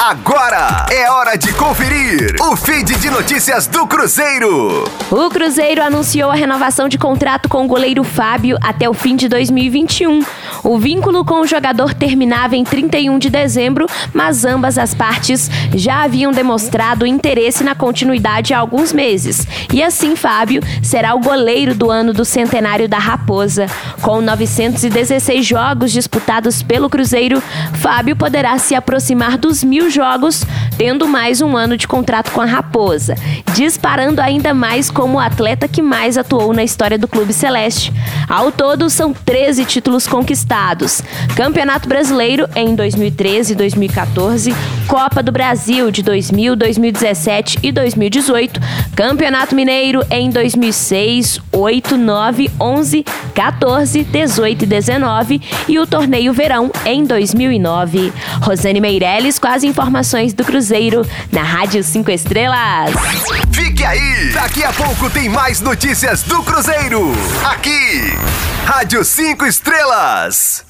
Agora é hora de conferir o feed de notícias do Cruzeiro. O Cruzeiro anunciou a renovação de contrato com o goleiro Fábio até o fim de 2021. O vínculo com o jogador terminava em 31 de dezembro, mas ambas as partes já haviam demonstrado interesse na continuidade há alguns meses. E assim, Fábio será o goleiro do ano do centenário da Raposa. Com 916 jogos disputados pelo Cruzeiro, Fábio poderá se aproximar dos mil jogos, tendo mais um ano de contrato com a Raposa, disparando ainda mais como o atleta que mais atuou na história do Clube Celeste. Ao todo, são 13 títulos conquistados: Campeonato Brasileiro em 2013 e 2014, Copa do Brasil de 2000, 2017 e 2018, Campeonato Mineiro em 2006, 8, 9, 11, 14, 18 e 19 e o Torneio Verão em 2009. Rosane Meirelles com as informações do Cruzeiro na Rádio 5 Estrelas. Fique aí! Daqui a pouco tem mais notícias do Cruzeiro. Aqui, Rádio 5 Estrelas.